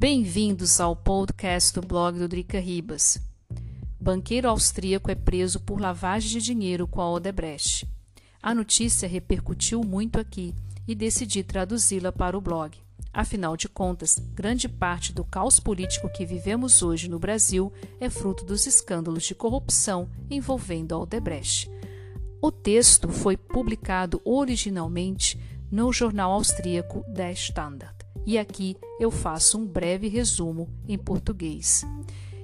Bem-vindos ao podcast do blog do Drica Ribas. Banqueiro austríaco é preso por lavagem de dinheiro com a Odebrecht. A notícia repercutiu muito aqui e decidi traduzi-la para o blog. Afinal de contas, grande parte do caos político que vivemos hoje no Brasil é fruto dos escândalos de corrupção envolvendo a Odebrecht. O texto foi publicado originalmente no jornal austríaco Der Standard e aqui eu faço um breve resumo em português.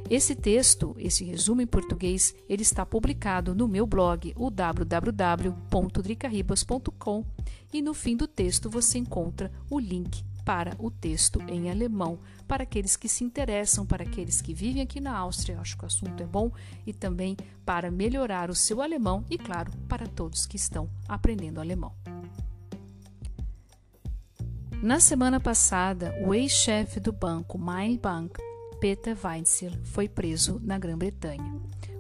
Esse texto, esse resumo em português, ele está publicado no meu blog, o www.dricaribas.com, e no fim do texto você encontra o link para o texto em alemão, para aqueles que se interessam, para aqueles que vivem aqui na Áustria, acho que o assunto é bom, e também para melhorar o seu alemão e, claro, para todos que estão aprendendo alemão. Na semana passada, o ex-chefe do banco Bank, Peter Weinzel, foi preso na Grã-Bretanha.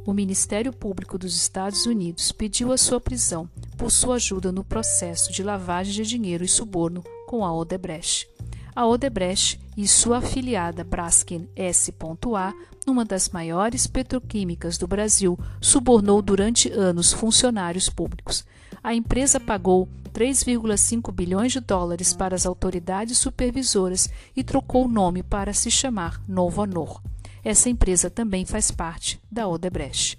O Ministério Público dos Estados Unidos pediu a sua prisão por sua ajuda no processo de lavagem de dinheiro e suborno com a Odebrecht. A Odebrecht e sua afiliada Braskem S.A, uma das maiores petroquímicas do Brasil, subornou durante anos funcionários públicos. A empresa pagou 3,5 bilhões de dólares para as autoridades supervisoras e trocou o nome para se chamar Novo Honor. Essa empresa também faz parte da Odebrecht.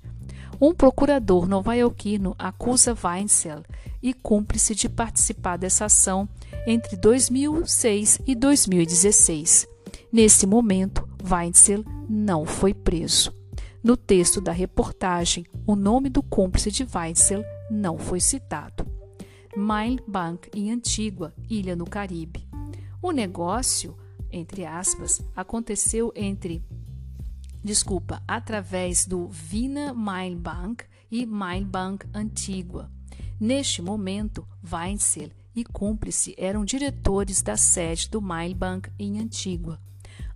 Um procurador novaiorquino acusa Weinzel e cúmplice de participar dessa ação entre 2006 e 2016. Nesse momento, Weinzel não foi preso. No texto da reportagem, o nome do cúmplice de Weinzel não foi citado. Mile Bank em Antigua, ilha no Caribe. O negócio, entre aspas, aconteceu entre desculpa, através do Vina Mile Bank e Mile Bank Antigua. Neste momento, Weinzel e cúmplice eram diretores da sede do Mile Bank em Antigua.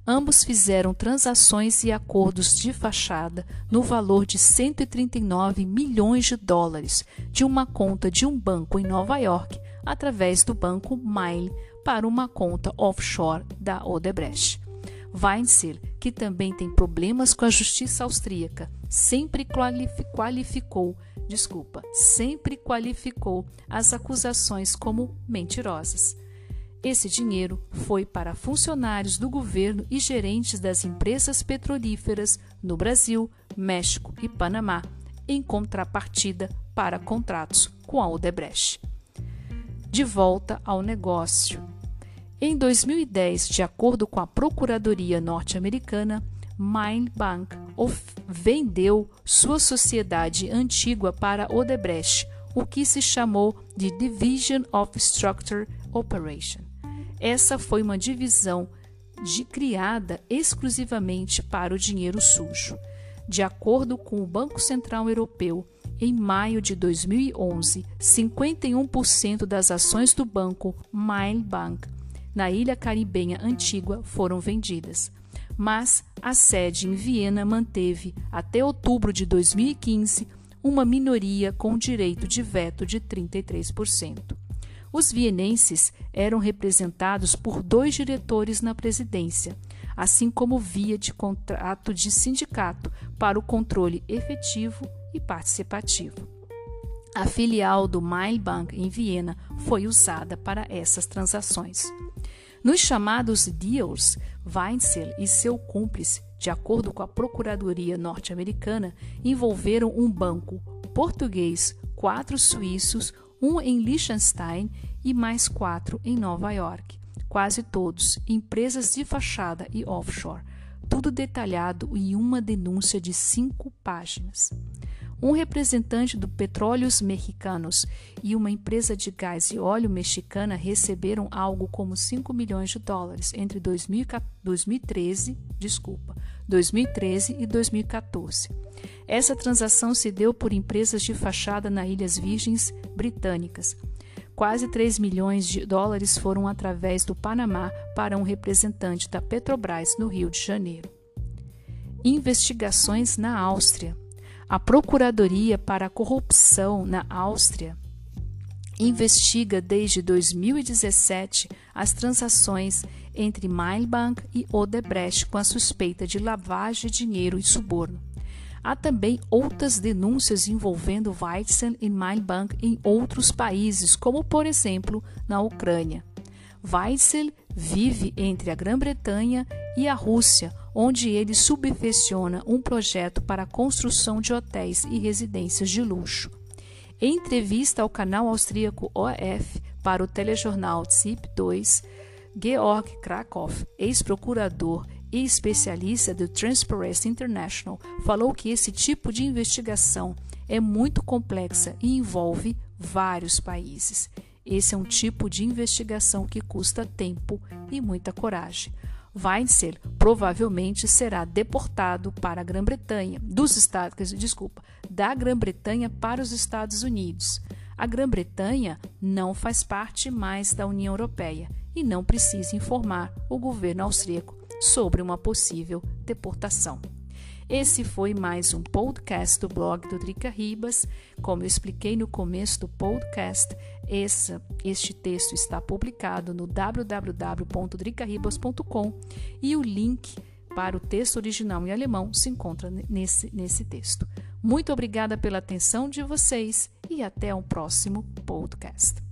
Ambos fizeram transações e acordos de fachada no valor de 139 milhões de dólares de uma conta de um banco em Nova York através do banco Mile para uma conta offshore da Odebrecht. Weinzel, que também tem problemas com a justiça austríaca, sempre qualificou, desculpa, sempre qualificou as acusações como mentirosas. Esse dinheiro foi para funcionários do governo e gerentes das empresas petrolíferas no Brasil, México e Panamá, em contrapartida para contratos com a Odebrecht. De volta ao negócio. Em 2010, de acordo com a Procuradoria norte-americana, Mine Bank vendeu sua sociedade antiga para Odebrecht, o que se chamou de Division of Structure Operation. Essa foi uma divisão de, criada exclusivamente para o dinheiro sujo. De acordo com o Banco Central Europeu, em maio de 2011, 51% das ações do banco Mile Bank na ilha caribenha antiga foram vendidas. Mas a sede em Viena manteve, até outubro de 2015, uma minoria com direito de veto de 33%. Os vienenses eram representados por dois diretores na presidência, assim como via de contrato de sindicato para o controle efetivo e participativo. A filial do Mailbank em Viena foi usada para essas transações. Nos chamados deals, Weinzel e seu cúmplice, de acordo com a Procuradoria norte-americana, envolveram um banco português, quatro suíços, um em Liechtenstein e mais quatro em Nova York, quase todos empresas de fachada e offshore, tudo detalhado em uma denúncia de cinco páginas. Um representante do Petróleos Mexicanos e uma empresa de gás e óleo mexicana receberam algo como 5 milhões de dólares entre 2013, desculpa, 2013 e 2014. Essa transação se deu por empresas de fachada nas Ilhas Virgens Britânicas. Quase 3 milhões de dólares foram através do Panamá para um representante da Petrobras no Rio de Janeiro. Investigações na Áustria. A Procuradoria para a Corrupção na Áustria investiga desde 2017 as transações entre Mailbank e Odebrecht com a suspeita de lavagem de dinheiro e suborno. Há também outras denúncias envolvendo Weitzel e Mailbank em outros países, como por exemplo na Ucrânia. Weitzel vive entre a Grã-Bretanha e a Rússia, onde ele subvenciona um projeto para a construção de hotéis e residências de luxo. Em entrevista ao canal austríaco ORF para o telejornal ZIP 2, Georg Krakow, ex-procurador e especialista do Transparency International, falou que esse tipo de investigação é muito complexa e envolve vários países. Esse é um tipo de investigação que custa tempo e muita coragem. Weinzel provavelmente será deportado para a Grã-Bretanha, dos Estados, desculpa, da Grã-Bretanha para os Estados Unidos. A Grã-Bretanha não faz parte mais da União Europeia e não precisa informar o governo austríaco sobre uma possível deportação. Esse foi mais um podcast do blog do Drica Ribas. Como eu expliquei no começo do podcast, este texto está publicado no www.dricaribas.com e o link para o texto original em alemão se encontra nesse, nesse texto. Muito obrigada pela atenção de vocês e até um próximo podcast.